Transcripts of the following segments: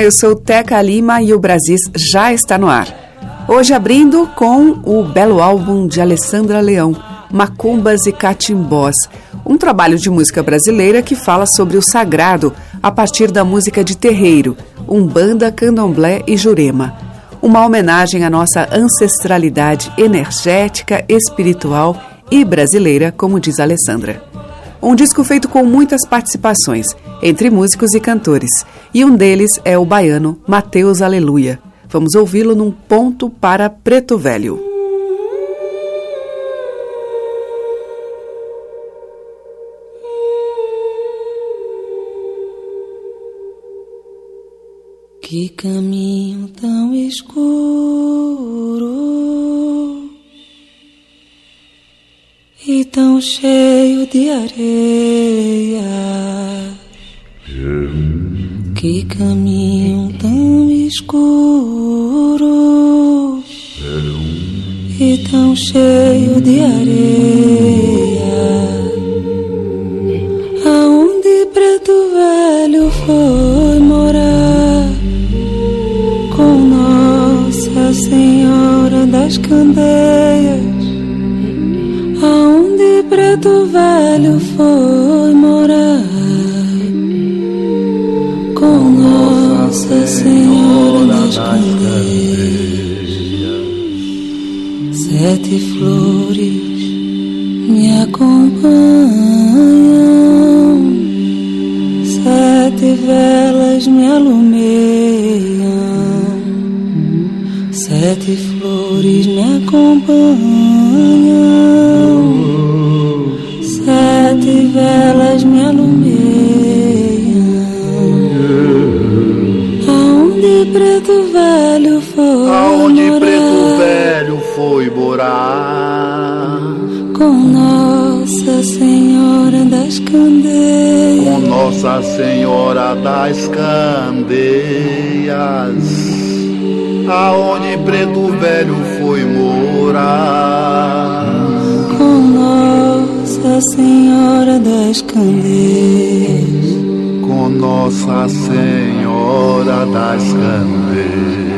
Eu sou Teca Lima e o Brasis já está no ar. Hoje abrindo com o belo álbum de Alessandra Leão, Macumbas e Catimbós, um trabalho de música brasileira que fala sobre o sagrado a partir da música de terreiro, umbanda, candomblé e jurema. Uma homenagem à nossa ancestralidade energética, espiritual e brasileira, como diz Alessandra. Um disco feito com muitas participações, entre músicos e cantores, e um deles é o baiano Mateus Aleluia. Vamos ouvi-lo num ponto para Preto Velho. Que caminho tão escuro e tão cheio de areia. Que caminho tão escuro e tão cheio de areia. Sete flores me acompanham, sete velas me alumeiam, sete flores me acompanham, sete velas me com Nossa Senhora das Candeias? com Nossa Senhora das Candeias. Aonde preto velho foi morar com Nossa Senhora das Candeias. com Nossa Senhora das Candeias.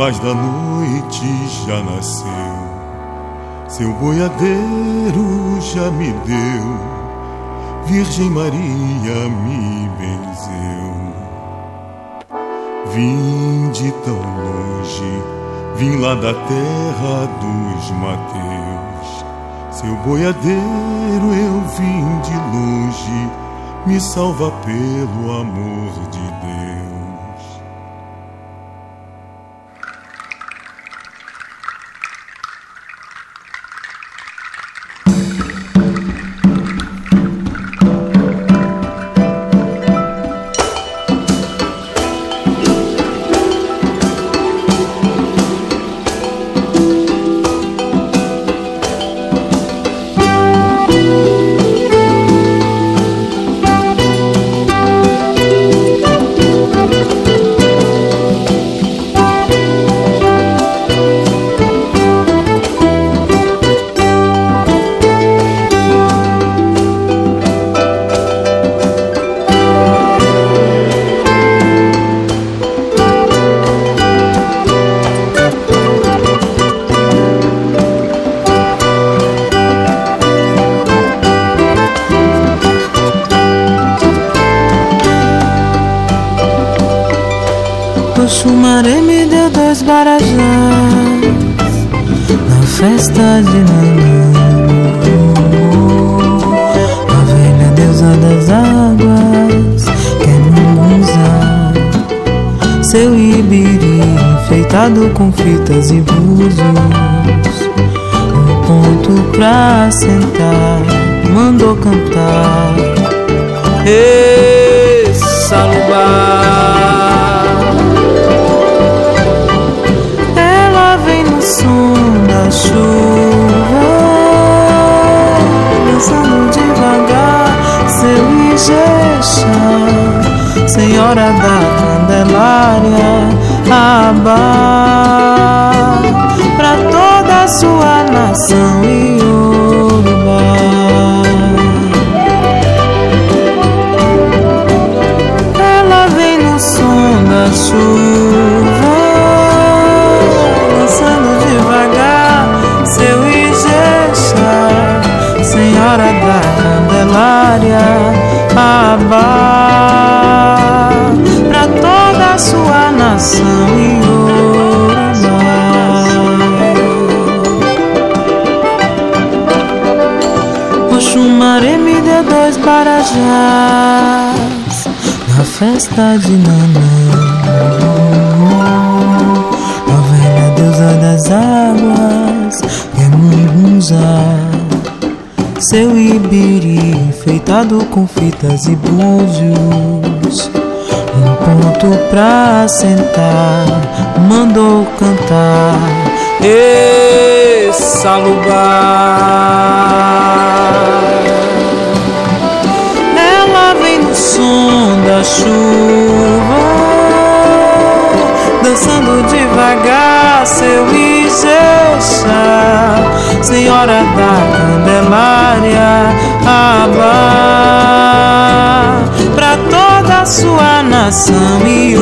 Paz da noite já nasceu. Seu boiadeiro já me deu, Virgem Maria me benzeu. Vim de tão longe, vim lá da terra dos Mateus. Seu boiadeiro eu vim de longe, me salva pelo amor de Deus. Xumaré me deu dois barajás na festa de Nanã. A velha deusa das águas quer me usar seu ibiri enfeitado com fitas e búzios. Um ponto pra sentar, mandou cantar. Ei, salubar. Ijexá, Senhora da Candelária, Abá, pra toda a sua nação e. Ela vem no som da chuva. Abá, pra toda a sua nação e. Oxumaré me deu dois barajás na festa de Nanã. A velha deusa das águas, Emungunzá seu ibiri enfeitado com fitas e búzios. Um ponto pra sentar, mandou cantar. Ê, salubar. Ela vem no som da chuva, dançando devagar seu Ijexá. Senhora da Candelária, Abá, pra toda a sua nação e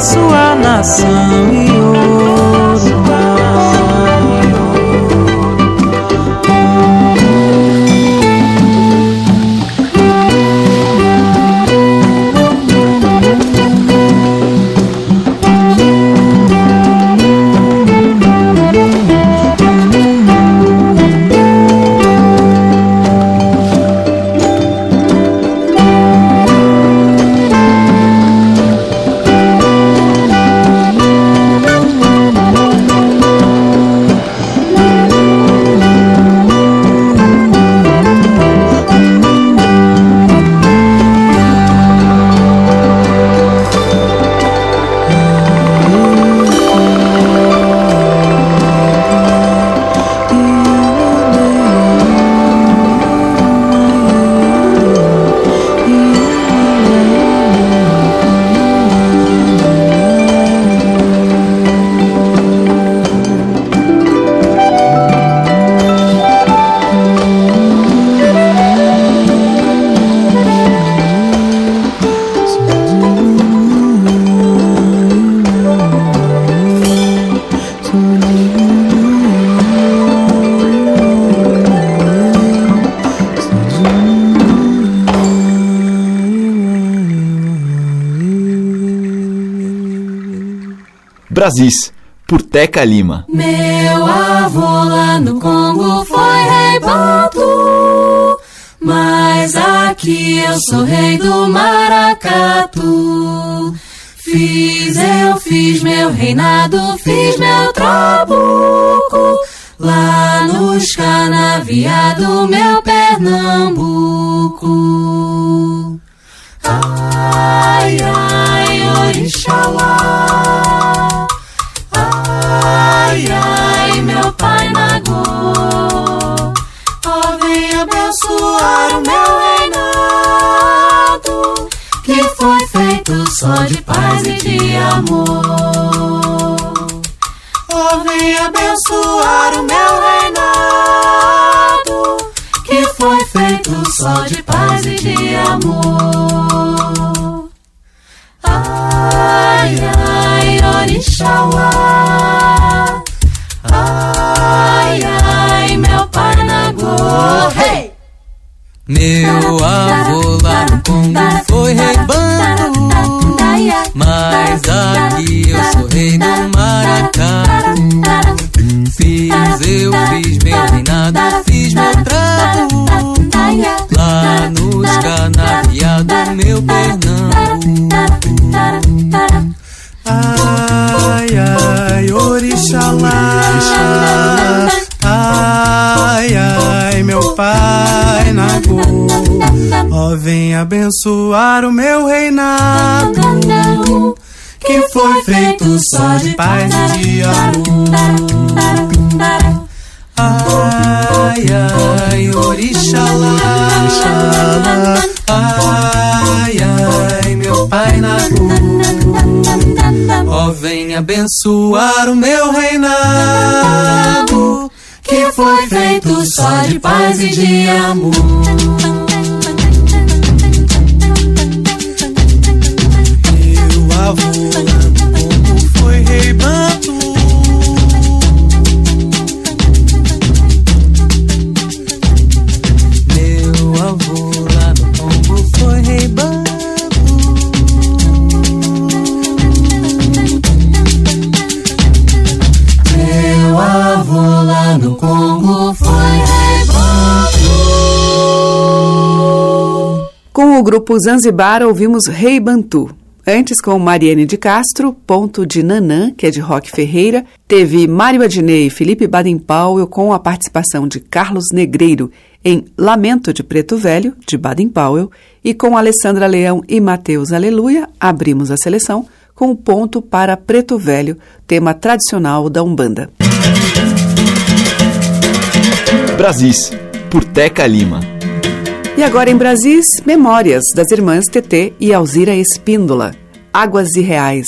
sua nação Brasis, por Teca Lima. Meu avô lá no Congo foi rei Bantu, mas aqui eu sou rei do maracatu. Fiz, eu fiz meu reinado, fiz meu trabuco, lá nos canaviados, meu Pernambuco. Eu sou rei do maracatu. Fiz, eu fiz meu reinado, fiz meu trago, lá nos canaviados, meu Pernambuco. Ai, ai, Orixalá. Ai, ai, meu pai Nagô. Ó, vem abençoar o meu reinado. Que foi feito só de paz e de amor. Ai, ai, Orixalá. Ai, ai, meu pai Nagô. Ó, vem abençoar o meu reinado, que foi feito só de paz e de amor. Com o grupo Zanzibar ouvimos Rei Bantu. Antes, com Mariane de Castro, Ponto de Nanã, que é de Roque Ferreira, teve Mário Adnei e Felipe Baden-Powell com a participação de Carlos Negreiro em Lamento de Preto Velho, de Baden-Powell, e com Alessandra Leão e Mateus Aleluia, abrimos a seleção com o ponto para Preto Velho, tema tradicional da Umbanda. Brasis, por Teca Lima. E agora em Brasis, memórias das irmãs TT e Alzira Espíndola. Águas e Reais.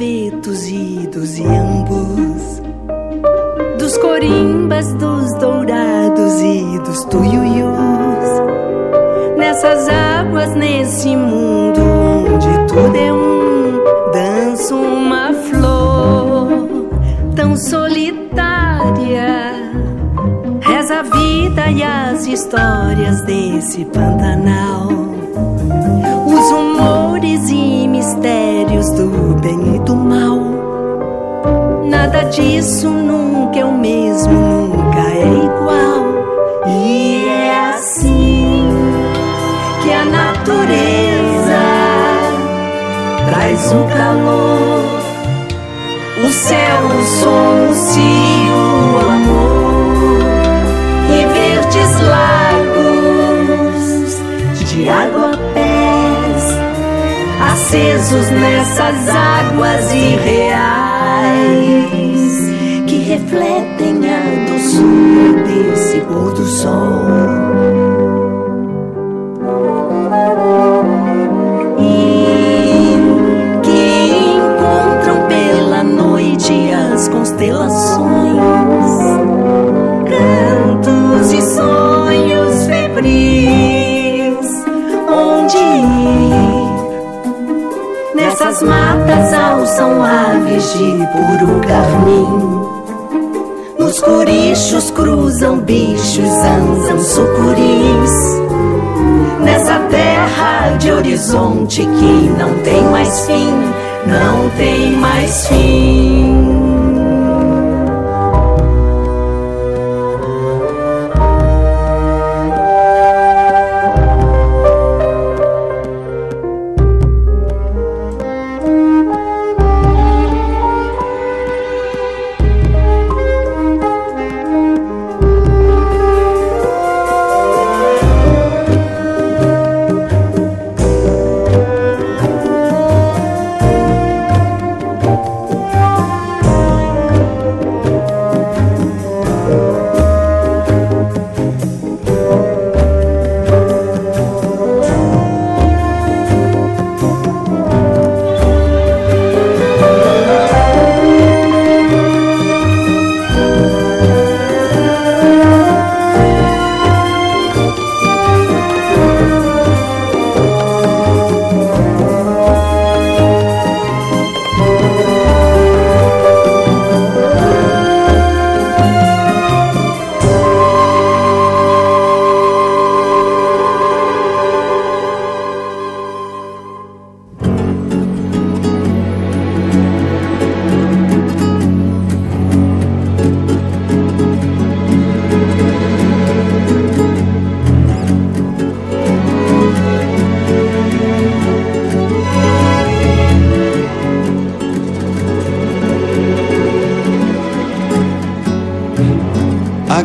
Gravetos e dos iambus, dos corimbas, dos dourados e dos tuiuius. Nessas águas, nesse mundo onde tudo é um, dança uma flor tão solitária. Reza a vida e as histórias desse Pantanal. Os humores e mistérios do bem e do mal. Nada disso nunca é o mesmo, nunca é igual. E é assim que a natureza traz o calor, o céu, o som, o cio, acesos nessas águas irreais que refletem a doçura desse pôr do sol. Carmim. Nos corichos cruzam bichos, andam sucuris. Nessa terra de horizonte que não tem mais fim, não tem mais fim.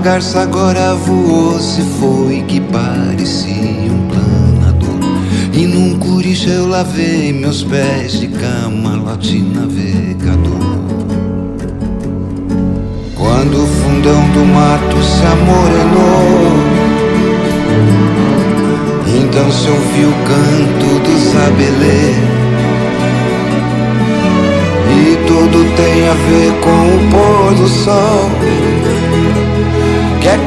Garça agora voou, se foi que parecia um planador. E num curicho eu lavei meus pés de camalote navegador. Quando o fundão do mato se amorenou, então se ouviu o canto dos abelê. E tudo tem a ver com o pôr do sol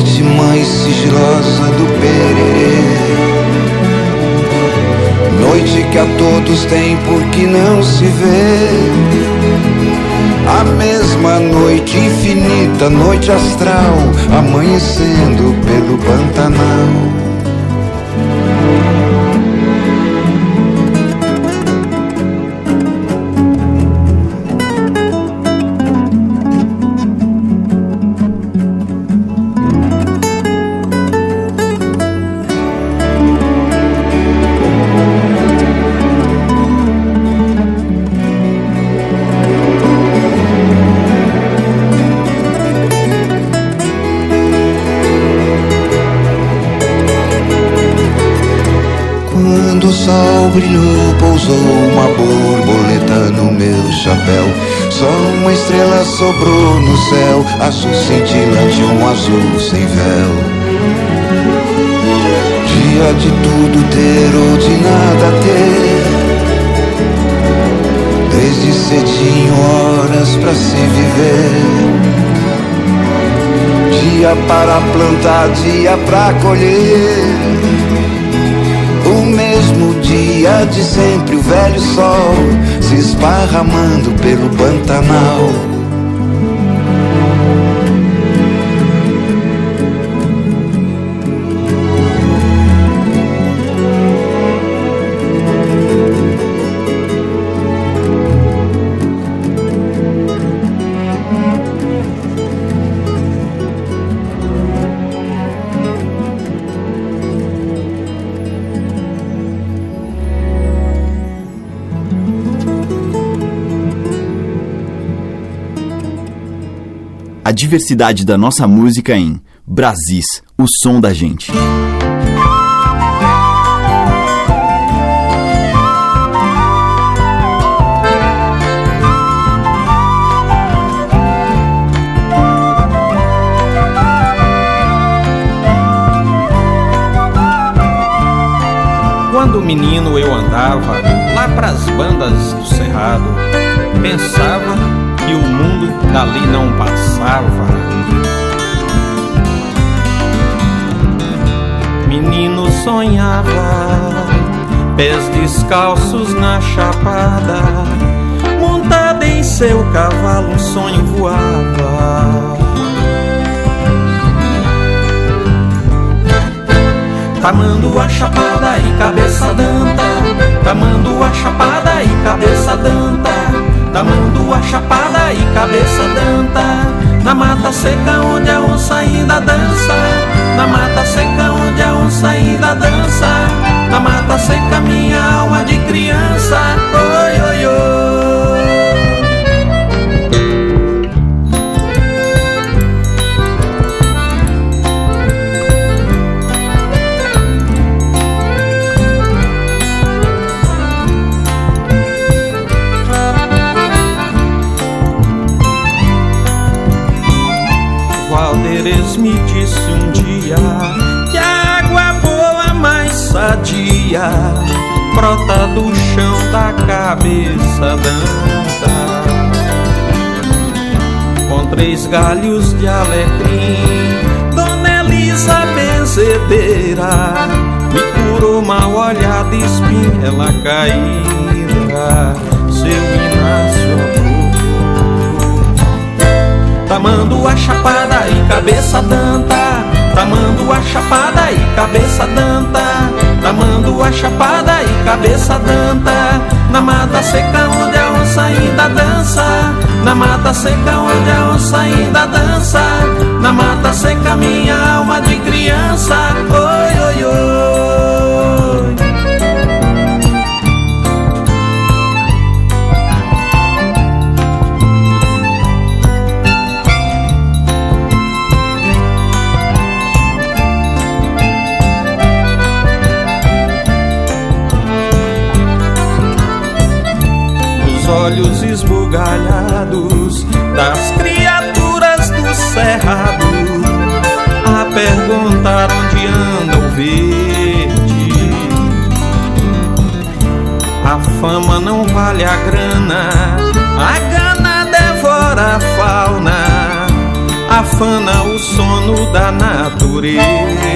noite mais sigilosa do pererê. Noite que a todos tem porque não se vê. A mesma noite infinita, noite astral, amanhecendo pelo Pantanal. Chapéu. Só uma estrela sobrou no céu, azul cintilante, um azul sem véu. Dia de tudo ter ou de nada ter. Desde cedinho, horas para se viver. Dia para plantar, dia para colher dia de sempre o velho sol se esparramando pelo Pantanal. a diversidade da nossa música em Brasis, o som da gente. Quando menino eu andava lá pras bandas do cerrado, pensava que o mundo dali não passava sonhava, pés descalços na chapada, montada em seu cavalo, um sonho voava. Tamando a chapada e cabeça danta Tamando a chapada e cabeça danta Tamando a chapada e cabeça danta Na mata seca onde a onça ainda dança Na mata seca onde a onça ainda dança. Na mata seca minha alma de criança. Oi, oi, oi sadia brota do chão da cabeça danta com três galhos de alecrim. Dona Elisa benzedeira me curou mal olhada, espinhela caída. Seu Inácio Tamando a chapada e cabeça danta Tamando a chapada e cabeça danta. Tamando a chapada e cabeça danta. Na mata seca onde a onça ainda dança. Na mata seca onde a onça ainda dança. Na mata seca minha alma de criança. Oi, oi, oi olhos esbugalhados das criaturas do cerrado a perguntar onde anda o verde. A fama não vale a grana, a gana devora a fauna, afana o sono da natureza.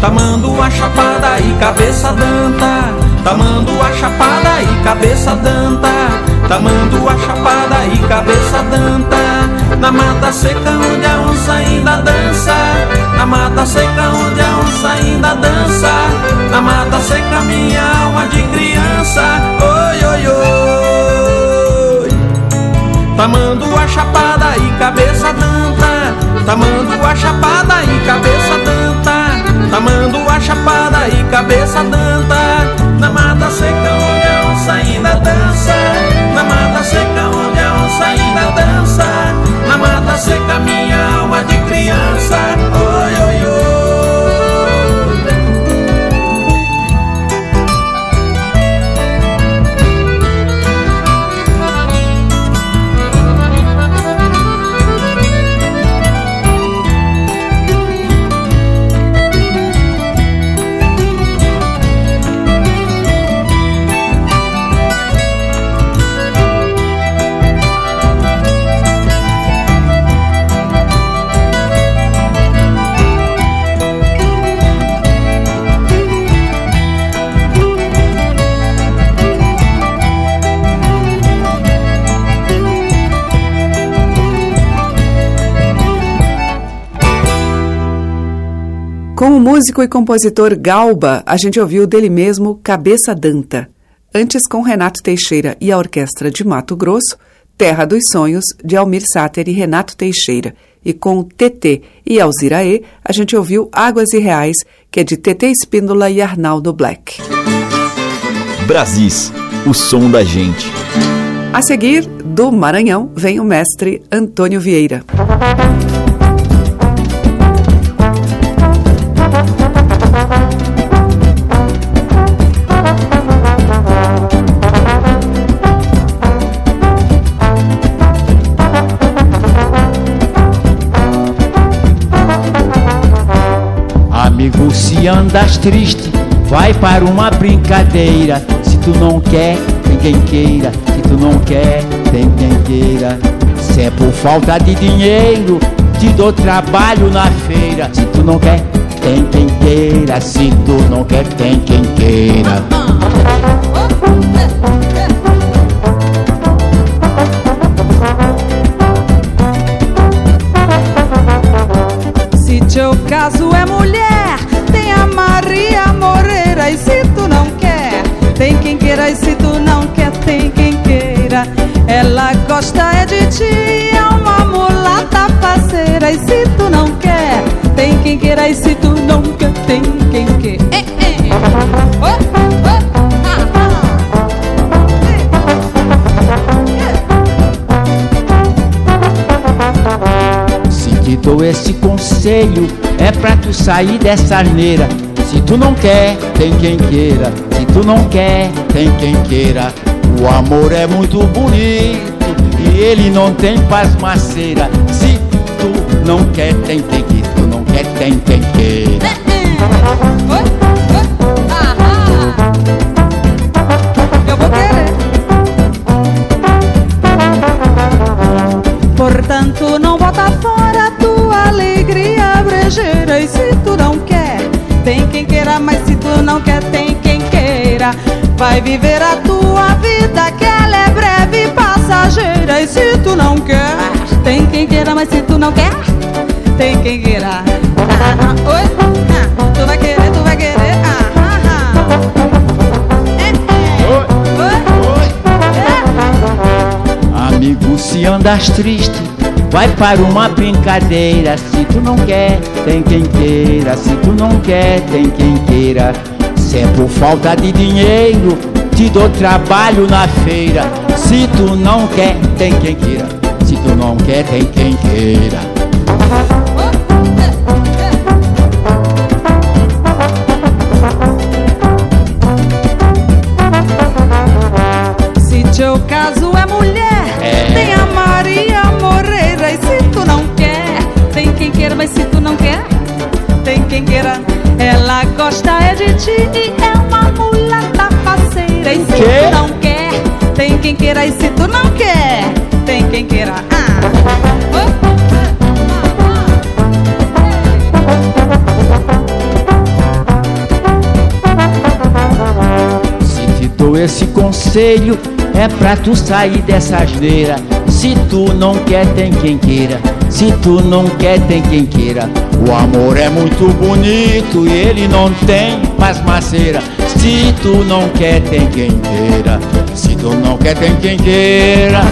Tamando a chapada e cabeça danta. Tamando a chapada e cabeça danta. Tamando a chapada e cabeça danta. Na mata seca onde a onça ainda dança. Na mata seca onde a onça ainda dança. Na mata seca minha alma de criança. Oi, oi, oi. Tamando a chapada e cabeça danta. Tamando a chapada e cabeça danta Tamando a chapada e cabeça danta músico e compositor Galba, a gente ouviu dele mesmo Cabeça Danta. Antes, com Renato Teixeira e a Orquestra de Mato Grosso, Terra dos Sonhos, de Almir Sater e Renato Teixeira. E com TT e Alziraê, a gente ouviu Águas e Reais, que é de TT Espíndola e Arnaldo Black. Brasis, o som da gente. A seguir, do Maranhão, vem o mestre Antônio Vieira. Se andas triste, vai para uma brincadeira. Se tu não quer, tem quem queira. Se tu não quer, tem quem queira. Se é por falta de dinheiro, te dou trabalho na feira. Se tu não quer, tem quem queira. Se tu não quer, tem quem queira. Se teu caso é mulher, E se tu não quer, tem quem queira. E se tu não quer, tem quem queira. Ela gosta é de ti, é uma mulata parceira. E se tu não quer, tem quem queira. E se tu não quer, tem quem queira. Oh, ah, Se te dou esse conselho, é pra tu sair dessa arneira. Se tu não quer, tem quem queira. Se tu não quer, tem quem queira. O amor é muito bonito e ele não tem pasmaceira. Se tu não quer, tem quem que tu não quer, tem quem queira. Eu vou querer. Portanto, não bota fora tua alegria brejeira. E se tu não tem quem queira. Mas se tu não quer, tem quem queira. Vai viver a tua vida, que ela é breve e passageira. E se tu não quer, tem quem queira. Mas se tu não quer, tem quem queira. Ah, ah, oi? Ah, tu vai querer, tu vai querer. Ah, ah, ah. Eh, eh. Oi? Oi? Amigo, se andas triste, vai para uma brincadeira. Se tu não quer, tem quem queira. Se tu não quer, tem quem queira. Se é por falta de dinheiro, te dou trabalho na feira. Se tu não quer, tem quem queira. Se tu não quer, tem quem queira. Se teu caso gosta é de ti e é uma mulata parceira. E se tu não quer, tem quem queira. E se tu não quer, tem quem queira. Ah. Se te dou esse conselho, é pra tu sair dessa asneira. Se tu não quer, tem quem queira. Se tu não quer, tem quem queira. O amor é muito bonito e ele não tem pasmaceira. Se tu não quer, tem quem queira. Se tu não quer, tem quem queira.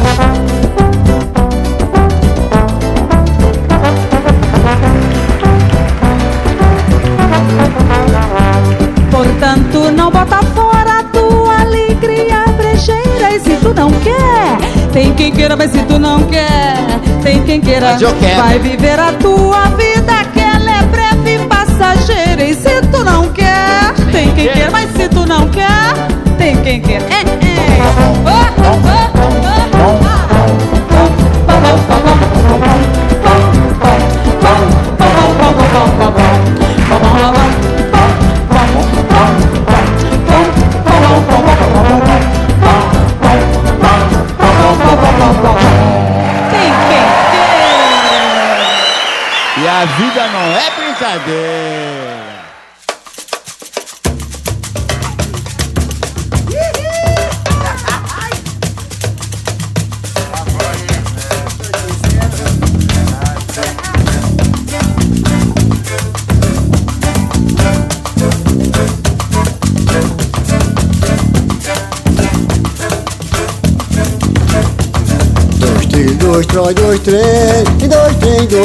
Tem quem queira, mas se tu não quer, tem quem queira. Vai viver a tua vida, que ela é breve e passageira. E se tu não quer, tem quem queira, mas se tu não quer, tem quem queira. É, é.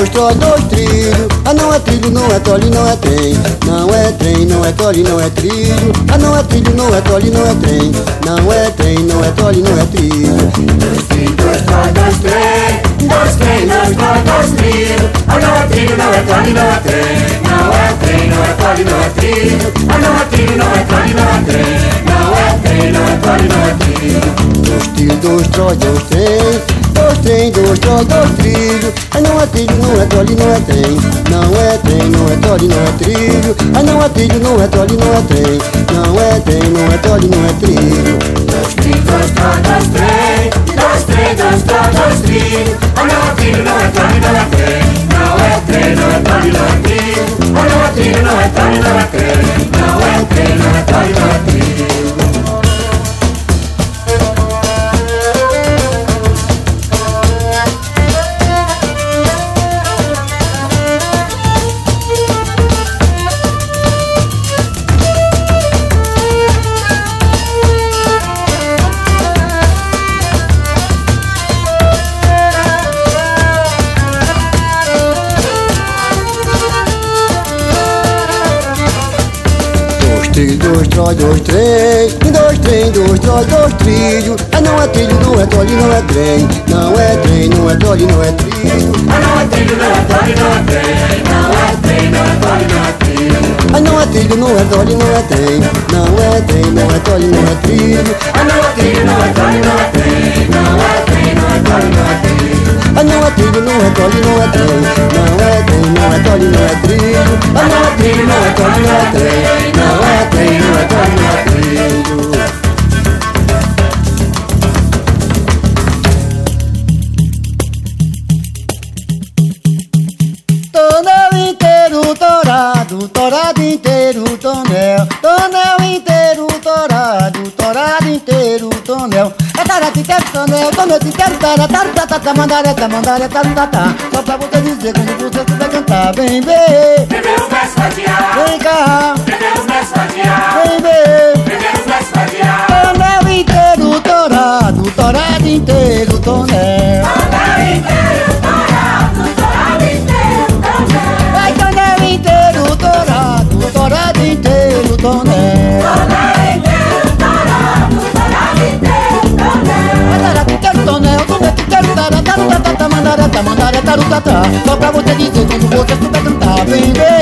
Dois trem, dois trilhos Ah, não é trilho, não é trole, não é trem Não é trem, não é trole, não é trilho Ah, não é trilho, não é trole, não é trem Não é trem, não é trole, não é trilho Dois trilhos, dois trolls, dois trem Dois trem, dois trilhos Ah, não é trilho, não é trole, não é trem Não é trem, não é trole, não é trilho Ah, não é trilho, não é trole, não é trem Não é trem, não é trole, não é trilho Dois trilhos, dois dois trem Dois dois trem, dois trolls, dois trilhos. Ai não é trilho, não é trole, não é trem. Não é trem, não é trole, não é trilho. Ai não é trilho, não é trole, não é trem. Não é trem, não é trole, não é trilho. Dois trem, dois trolls, dois trem. Dois trem, dois dois trilhos. Ai não é trilho, não é trole, não é trem. Não é trem, não é trole, não é trilho. Ai não é trilho, não é trole, não é trem. Não é trem, não é trole, não é trilho. Dois trolls, dois trem. Dois trem, dois trolls, dois trilhos. Ai não é trilho, não é trole, não é trem. Não é trem, não é trole, não é trilho. Ai não é trilho, não é trole, não é trem. Não é trem, não é trole, não é trilho. Ai não é trilho, não é trole, não é trem. Não é trem, não é trole, não é trilho. Ai não é trilho, não é trole, não é trem. Não é trem, não é trole, não é trilho. Ai não é trilho, não é trole, não é trem. Não é trem, não é trole, não é trilho. Ai não é trilho, não é trole, não é trem. Não é trem, não é trole, não é trilho. Tara, mandareta, mandareta, tata Só pra você dizer quando você souber cantar Vem ver, os versos vadiar. vem cá, os versos vadiar. vem ver os versos vadiar. Tonel inteiro torado, torado inteiro tonel tara. Só pra você dizer quando você souber cantar Vem ver,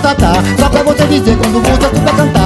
tata Só pra você dizer quando você souber cantar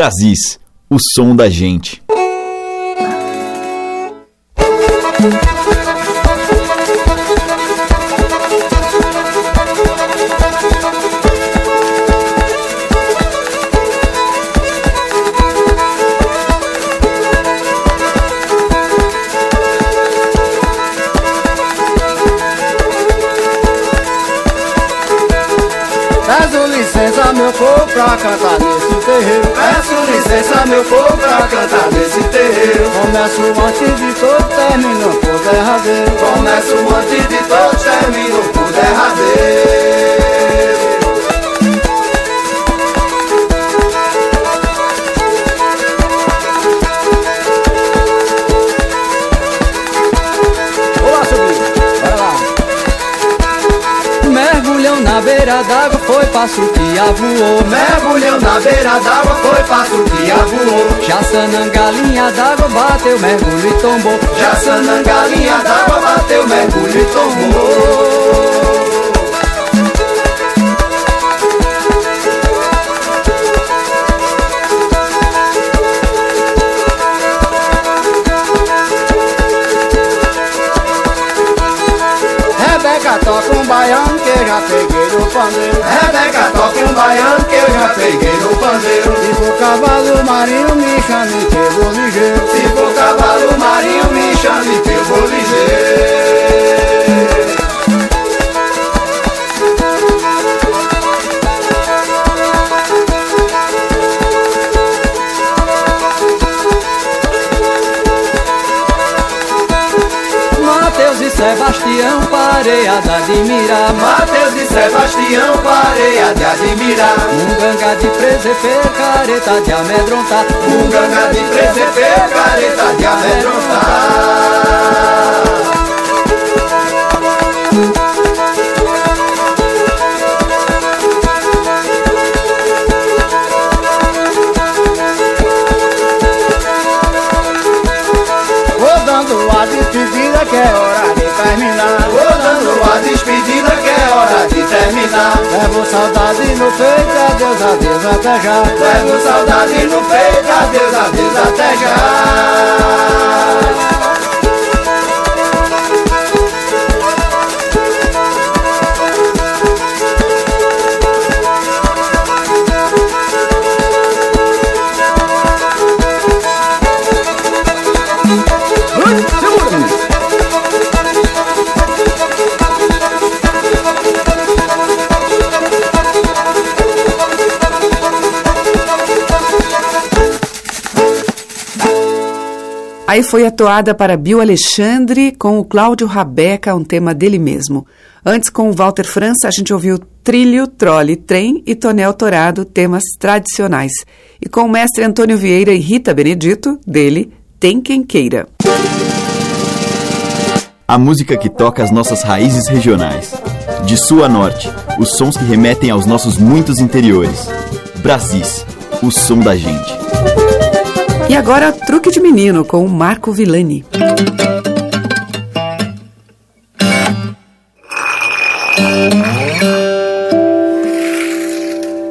Brasis, o som da gente. Meu povo, pra cantar terreiro. Peço licença, meu povo, pra cantar nesse terreiro. Começo antes de todo, termino por derradeiro. Começo antes de todo, termino por derradeiro. na beira d'água, foi passo que voou. Mergulhão na beira d'água, foi passo que a voou. Jaçananga, galinha d'água, bateu, mergulho e tombou. Já galinha d'água, bateu, mergulho e tombou. toca um baião que já peguei pandeiro. Rebeca, toque um baiano que eu já peguei no pandeiro. Se for cavalo marinho, me chame que eu vou ligeiro. Se for cavalo marinho, me chame que eu vou ligeiro. Sebastião, pareia de admirar. Mateus e Sebastião, pareia de admirar. Um ganga de preseper, careta de amedrontar. Um ganga de preseper, careta de amedrontar. Que é terminar. Vou dando a despedida que é hora de terminar. Levo saudade no peito, adeus, adeus, até já. Levo saudade no peito, adeus, adeus, até já. Aí foi a toada para Bill Alexandre com o Cláudio Rabeca, um tema dele mesmo. Antes, com o Walter França, a gente ouviu Trilho, Trole, Trem e Tonel Torado, temas tradicionais. E com o mestre Antônio Vieira e Rita Benedito, dele, Tem Quem Queira. A música que toca as nossas raízes regionais. De sul a norte, os sons que remetem aos nossos muitos interiores. Brasis, o som da gente. E agora, Truque de Menino com Marco Villani.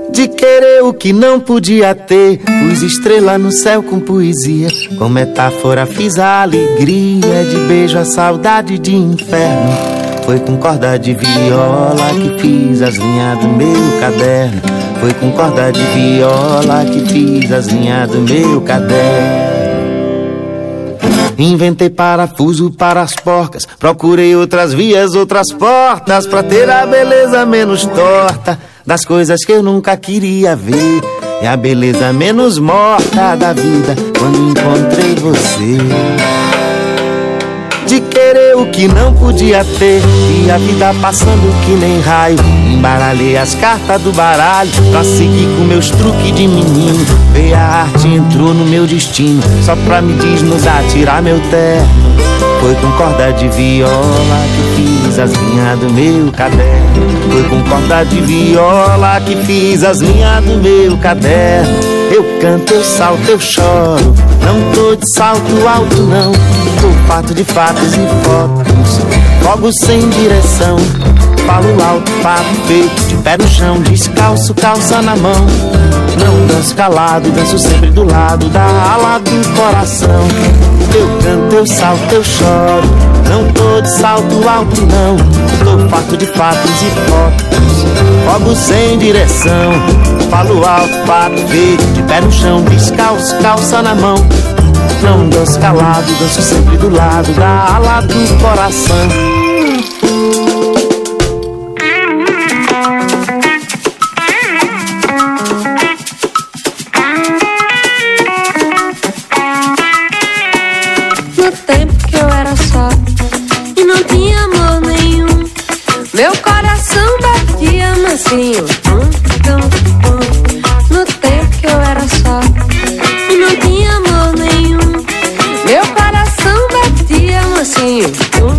De querer o que não podia ter, pus estrela no céu com poesia. Com metáfora fiz a alegria, de beijo a saudade de inferno. Foi com corda de viola que fiz as linhas do meu caderno. Foi com corda de viola que fiz as linhas do meu caderno. Inventei parafuso para as porcas, procurei outras vias, outras portas, pra ter a beleza menos torta das coisas que eu nunca queria ver. É a beleza menos morta da vida quando encontrei você de querer o que não podia ter. E a vida passando que nem raio. Embaralhei as cartas do baralho Pra seguir com meus truques de menino. Veio a arte entrou no meu destino. Só pra me desnudar, tirar meu terno. Foi com corda de viola que fiz as linhas do meu caderno. Foi com corda de viola que fiz as linhas do meu caderno. Eu canto, eu salto, eu choro Não tô de salto alto não. Tô fato de fatos e fotos. Logo sem direção. Falo alto, fato feito De pé no chão, descalço, calça na mão. Não danço calado, danço sempre do lado Da ala do coração. Eu canto, eu salto, eu choro Não tô de salto alto não. Tô fato de fatos e fotos. Logo sem direção. Falo alto, fato feito De pé no chão, descalço, calça na mão. Não danço calado, danço sempre do lado da ala do coração. No tempo que eu era só tum. No tempo que eu era só e não tinha amor nenhum, meu coração batia mansinho.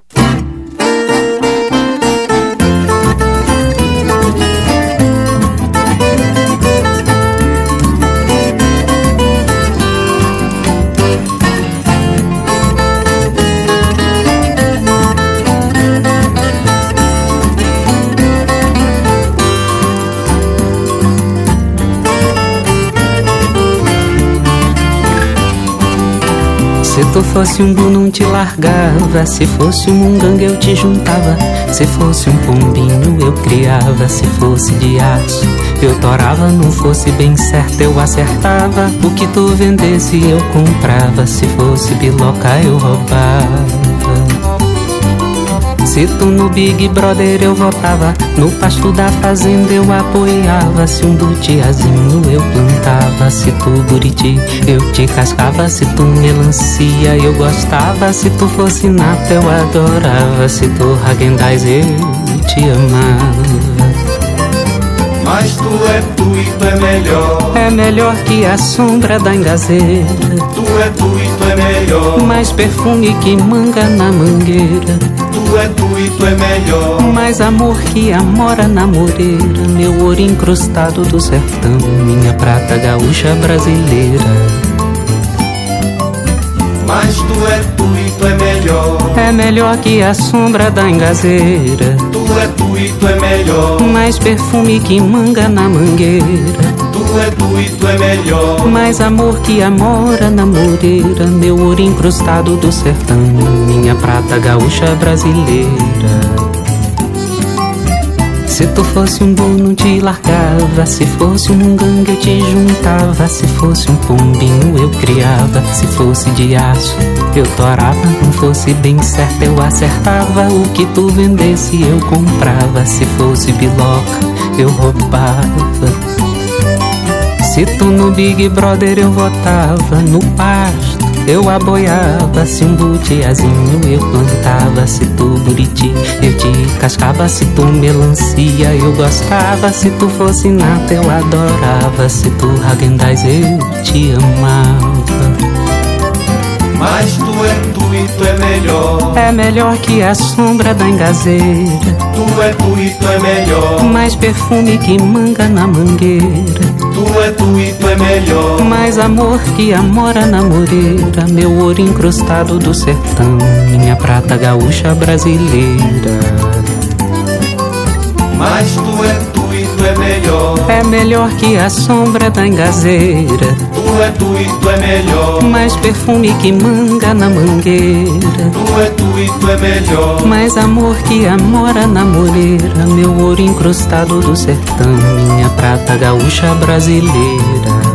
Tu fosse um bu te largava Se fosse um munganga eu te juntava Se fosse um pombinho eu criava Se fosse de aço eu torava Não fosse bem certo eu acertava O que tu vendesse eu comprava Se fosse biloca eu roubava se tu no Big Brother eu votava, no pasto da fazenda eu apoiava. Se um butiazinho eu plantava, se tu buriti eu te cascava. Se tu melancia eu gostava, se tu fosse nata eu adorava. Se tu Hagendaz eu te amava. Mas tu é tu e tu é melhor. É melhor que a sombra da engazeira. Tu é tu e tu é melhor. Mais perfume que manga na mangueira. Tu é tu e tu é melhor. Mais amor que amora na moreira. Meu ouro incrustado do sertão. Minha prata gaúcha brasileira. Mas tu é tu e tu é melhor. É melhor que a sombra da engazeira. Tu é tu e tu é melhor. Mais perfume que manga na mangueira. Tu é tu tu é melhor. Mais amor que amora na moreira. Meu ouro incrustado do sertão. Minha prata gaúcha brasileira. Se tu fosse um bom não te largava Se fosse um munganga eu te juntava Se fosse um pombinho eu criava Se fosse de aço eu torava Não fosse bem certo eu acertava O que tu vendesse eu comprava Se fosse biloca eu roubava se tu no Big Brother eu votava, no pasto eu aboiava, se um butiazinho eu plantava, se tu buriti eu te cascava, se tu melancia eu gostava, se tu fosse nata eu adorava, se tu Hagendaz eu te amava. Mas tu é tu e tu é melhor. É melhor que a sombra da engazeira. Tu é tu e tu é melhor. Mais perfume que manga na mangueira. É tu e tu é melhor. Mais amor que amora na moreira. Meu ouro incrustado do sertão. Minha prata gaúcha brasileira. Mas tu é tu e tu é melhor. É melhor que a sombra da engazeira. Tu é tu e tu é melhor. Mais perfume que manga na mangueira. Tu é tu e tu é melhor. Mais amor que amora na moreira. Meu ouro incrustado do sertão. Minha prata gaúcha brasileira.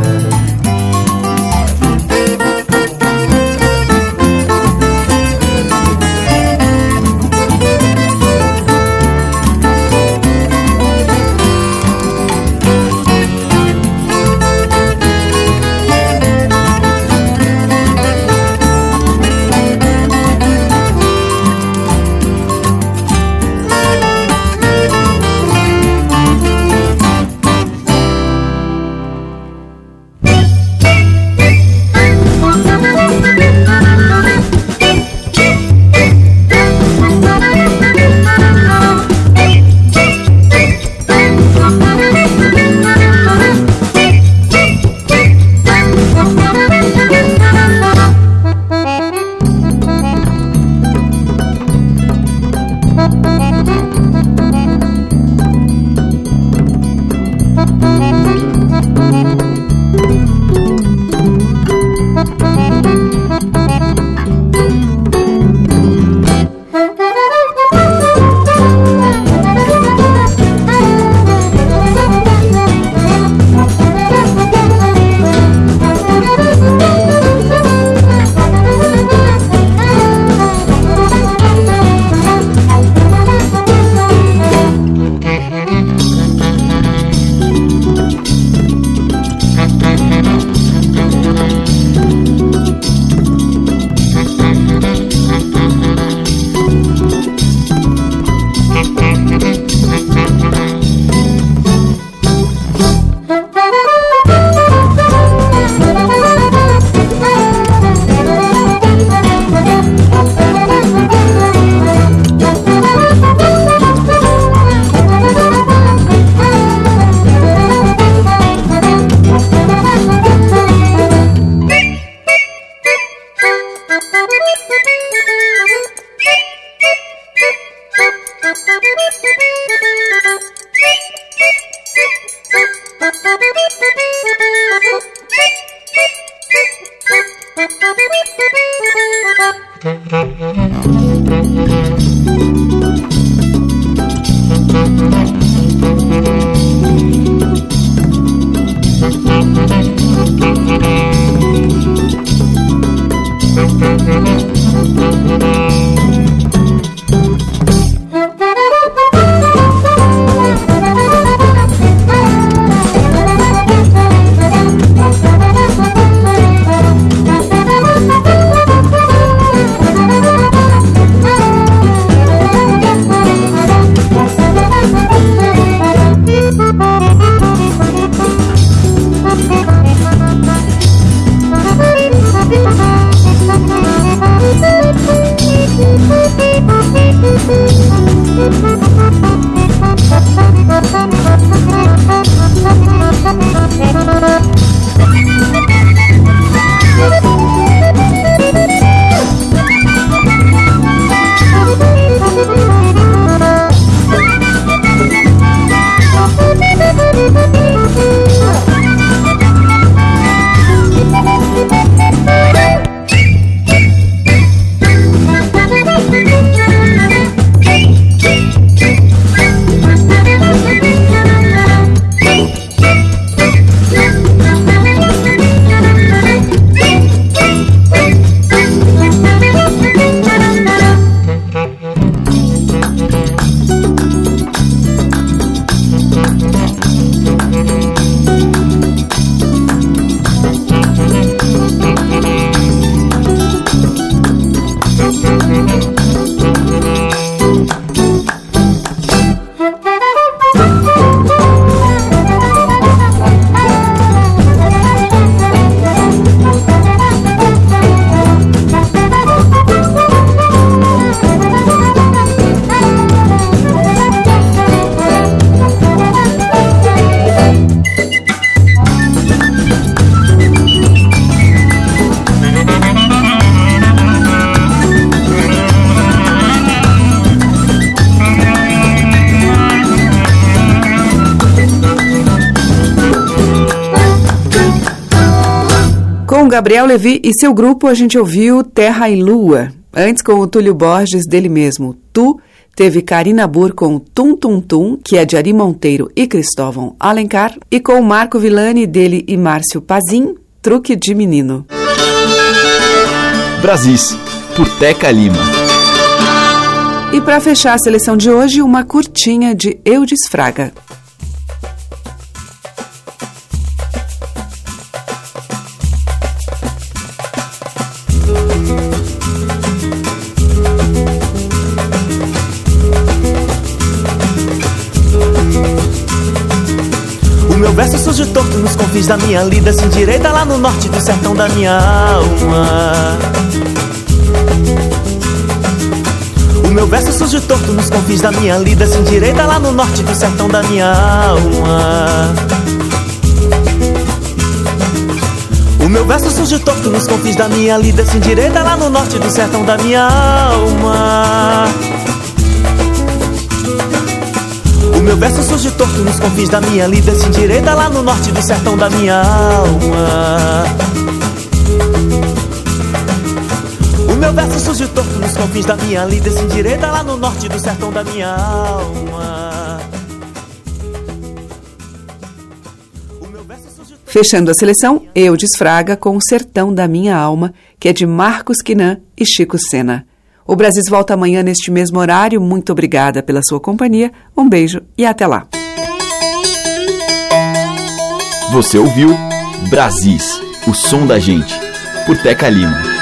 Gabriel Levi e seu grupo, a gente ouviu Terra e Lua. Antes, com o Túlio Borges, dele mesmo, Tu. Teve Karina Burr com Tum Tum Tum, que é de Ari Monteiro e Cristóvão Alencar. E com Marco Villani, dele e Márcio Pazin, Truque de Menino. Brasis, por Teca Lima. E para fechar a seleção de hoje, uma curtinha de Eudes Fraga. Verso surge torto nos confins da minha lida Sem direita lá no norte do sertão da minha alma. O meu verso surge torto nos confins da minha lida Sem direita lá no norte do sertão da minha alma. O meu verso surge torto nos confins da minha lida Sem direita lá no norte do sertão da minha alma meu verso surge torto nos confins da minha lida Sem direita lá no norte do sertão da minha alma O meu verso surge torto nos confins da minha lida Sem direita lá no norte do sertão da minha alma Fechando a seleção, Eudes Fraga com o Sertão da Minha Alma, que é de Marcos Quinan e Chico Sena. O Brasil volta amanhã neste mesmo horário. Muito obrigada pela sua companhia. Um beijo e até lá. Você ouviu Brasis, o som da gente, por Teca Lima.